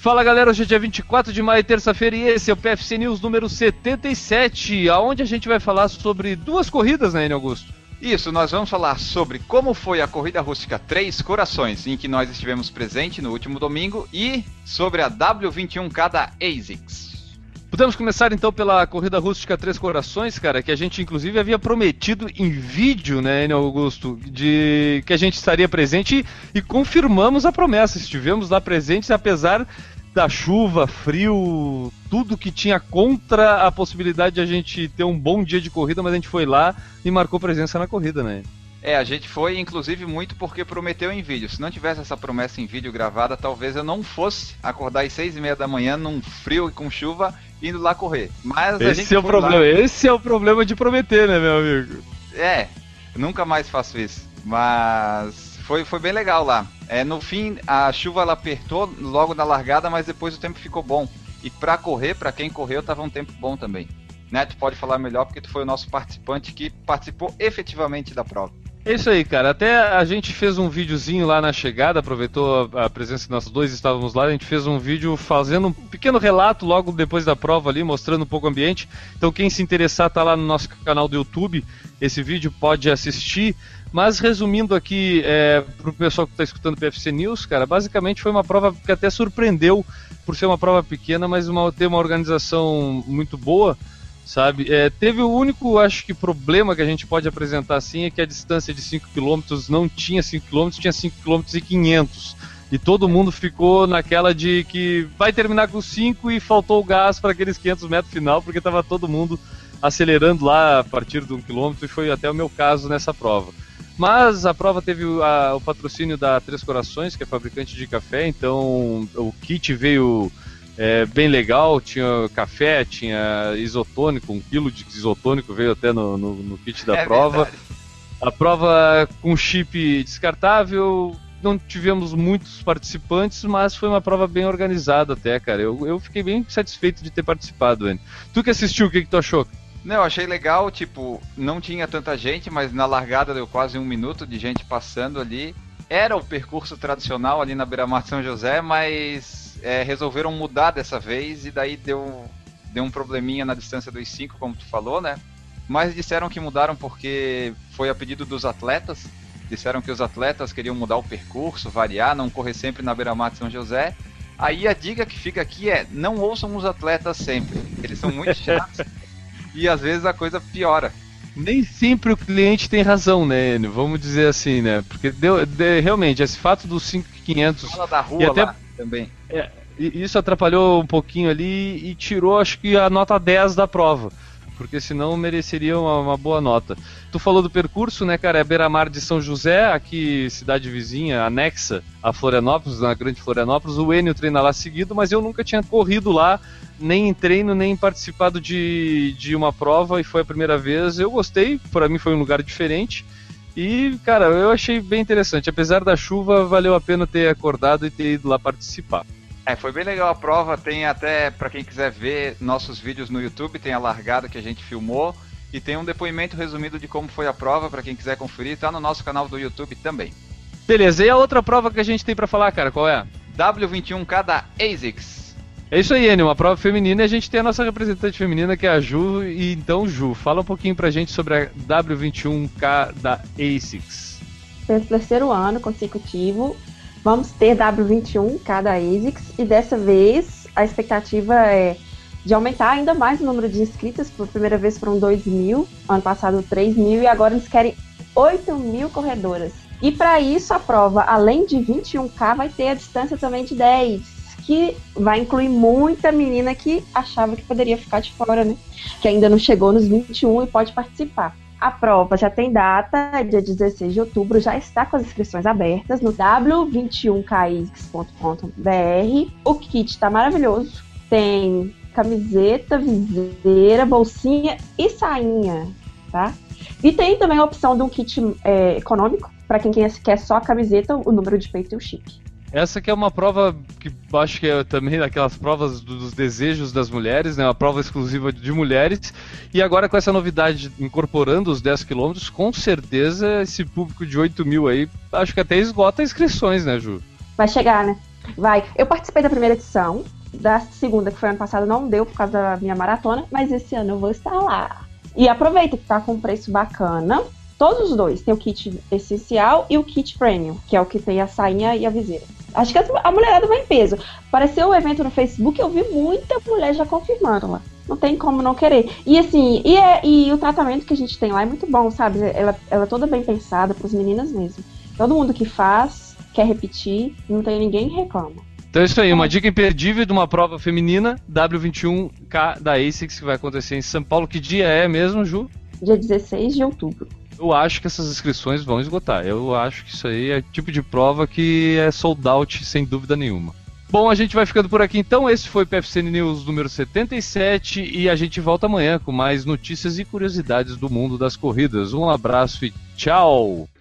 Fala galera, hoje é dia 24 de maio, terça-feira, e esse é o PFC News número 77, aonde a gente vai falar sobre duas corridas, né, Augusto? Isso, nós vamos falar sobre como foi a Corrida Rústica 3 Corações, em que nós estivemos presente no último domingo, e sobre a W21K da ASICS. Podemos começar então pela Corrida Rústica Três Corações, cara, que a gente inclusive havia prometido em vídeo, né, Enio Augusto, de que a gente estaria presente e, e confirmamos a promessa. Estivemos lá presentes, apesar da chuva, frio, tudo que tinha contra a possibilidade de a gente ter um bom dia de corrida, mas a gente foi lá e marcou presença na corrida, né? É, a gente foi, inclusive, muito porque prometeu em vídeo. Se não tivesse essa promessa em vídeo gravada, talvez eu não fosse acordar às seis e meia da manhã num frio e com chuva indo lá correr. Mas esse é o problema. Lá... Esse é o problema de prometer, né, meu amigo? É, nunca mais faço isso. Mas foi, foi bem legal lá. É, no fim, a chuva ela apertou logo na largada, mas depois o tempo ficou bom. E para correr, para quem correu, tava um tempo bom também. Né, tu pode falar melhor porque tu foi o nosso participante que participou efetivamente da prova. É isso aí, cara. Até a gente fez um videozinho lá na chegada, aproveitou a, presença que nós dois estávamos lá, a gente fez um vídeo fazendo um pequeno relato logo depois da prova ali, mostrando um pouco o ambiente. Então quem se interessar tá lá no nosso canal do YouTube, esse vídeo pode assistir. Mas resumindo aqui é, para o pessoal que está escutando o PFC News, cara, basicamente foi uma prova que até surpreendeu por ser uma prova pequena, mas uma, ter uma organização muito boa sabe? É, teve o único, acho que, problema que a gente pode apresentar assim é que a distância de 5 km não tinha 5 km, tinha 5 km e 500. E todo mundo ficou naquela de que vai terminar com 5 e faltou o gás para aqueles 500 metros final, porque estava todo mundo acelerando lá a partir de um quilômetro, e foi até o meu caso nessa prova. Mas a prova teve a, o patrocínio da Três Corações, que é fabricante de café, então o kit veio é, bem legal, tinha café, tinha isotônico, um quilo de isotônico veio até no, no, no kit da é prova. Verdade. A prova com chip descartável, não tivemos muitos participantes, mas foi uma prova bem organizada até, cara. Eu, eu fiquei bem satisfeito de ter participado, Anny. Tu que assistiu, o que, que tu achou? Não, eu achei legal, tipo, não tinha tanta gente, mas na largada deu quase um minuto de gente passando ali. Era o percurso tradicional ali na beira-mar de São José, mas é, resolveram mudar dessa vez e daí deu, deu um probleminha na distância dos 5, como tu falou, né? Mas disseram que mudaram porque foi a pedido dos atletas. Disseram que os atletas queriam mudar o percurso, variar, não correr sempre na beira-mar de São José. Aí a dica que fica aqui é: não ouçam os atletas sempre. Eles são muito chatos e às vezes a coisa piora. Nem sempre o cliente tem razão, né, Enio? Vamos dizer assim, né? Porque deu, de, realmente, esse fato dos 5,500. Fala da rua e até, lá também. É, isso atrapalhou um pouquinho ali e tirou, acho que, a nota 10 da prova. Porque senão mereceria uma, uma boa nota. Tu falou do percurso, né, cara? É beira-mar de São José, aqui cidade vizinha, anexa a Florianópolis, na Grande Florianópolis. O Enio treina lá seguido, mas eu nunca tinha corrido lá, nem em treino, nem participado de, de uma prova, e foi a primeira vez. Eu gostei, para mim foi um lugar diferente. E, cara, eu achei bem interessante. Apesar da chuva, valeu a pena ter acordado e ter ido lá participar. É, foi bem legal a prova. Tem até, para quem quiser ver nossos vídeos no YouTube, tem a largada que a gente filmou. E tem um depoimento resumido de como foi a prova, para quem quiser conferir, tá no nosso canal do YouTube também. Beleza, e a outra prova que a gente tem para falar, cara, qual é? W21K da ASICS. É isso aí, Enio, uma prova feminina e a gente tem a nossa representante feminina que é a Ju. E então, Ju, fala um pouquinho pra gente sobre a W21K da ASICS. Pelo terceiro ano consecutivo, Vamos ter W21 cada ASICS e dessa vez a expectativa é de aumentar ainda mais o número de inscritos. Por primeira vez foram 2 mil, ano passado 3 mil e agora eles querem 8 mil corredoras. E para isso a prova, além de 21K, vai ter a distância também de 10, que vai incluir muita menina que achava que poderia ficar de fora, né? Que ainda não chegou nos 21 e pode participar. A prova já tem data, dia 16 de outubro, já está com as inscrições abertas no w21kix.com.br. O kit está maravilhoso. Tem camiseta, viseira, bolsinha e sainha, tá? E tem também a opção de um kit é, econômico, para quem quer só a camiseta, o número de peito e o chip. Essa que é uma prova que acho que é também daquelas provas dos desejos das mulheres, né? Uma prova exclusiva de mulheres. E agora com essa novidade incorporando os 10 quilômetros, com certeza esse público de 8 mil aí, acho que até esgota inscrições, né, Ju? Vai chegar, né? Vai. Eu participei da primeira edição, da segunda, que foi ano passado, não deu por causa da minha maratona, mas esse ano eu vou estar lá. E aproveita que tá com um preço bacana. Todos os dois. Tem o kit essencial e o kit premium, que é o que tem a sainha e a viseira. Acho que a mulherada vai em peso. Apareceu o evento no Facebook, eu vi muita mulher já confirmando lá. Não tem como não querer. E assim, e, é, e o tratamento que a gente tem lá é muito bom, sabe? Ela, ela é toda bem pensada para as meninas mesmo. Todo mundo que faz quer repetir, não tem ninguém que reclama. Então é isso aí, uma dica imperdível de uma prova feminina, W21K da ASICS, que vai acontecer em São Paulo. Que dia é mesmo, Ju? Dia 16 de outubro. Eu acho que essas inscrições vão esgotar. Eu acho que isso aí é tipo de prova que é sold out sem dúvida nenhuma. Bom, a gente vai ficando por aqui então. Esse foi o PFCN News número 77 e a gente volta amanhã com mais notícias e curiosidades do mundo das corridas. Um abraço e tchau!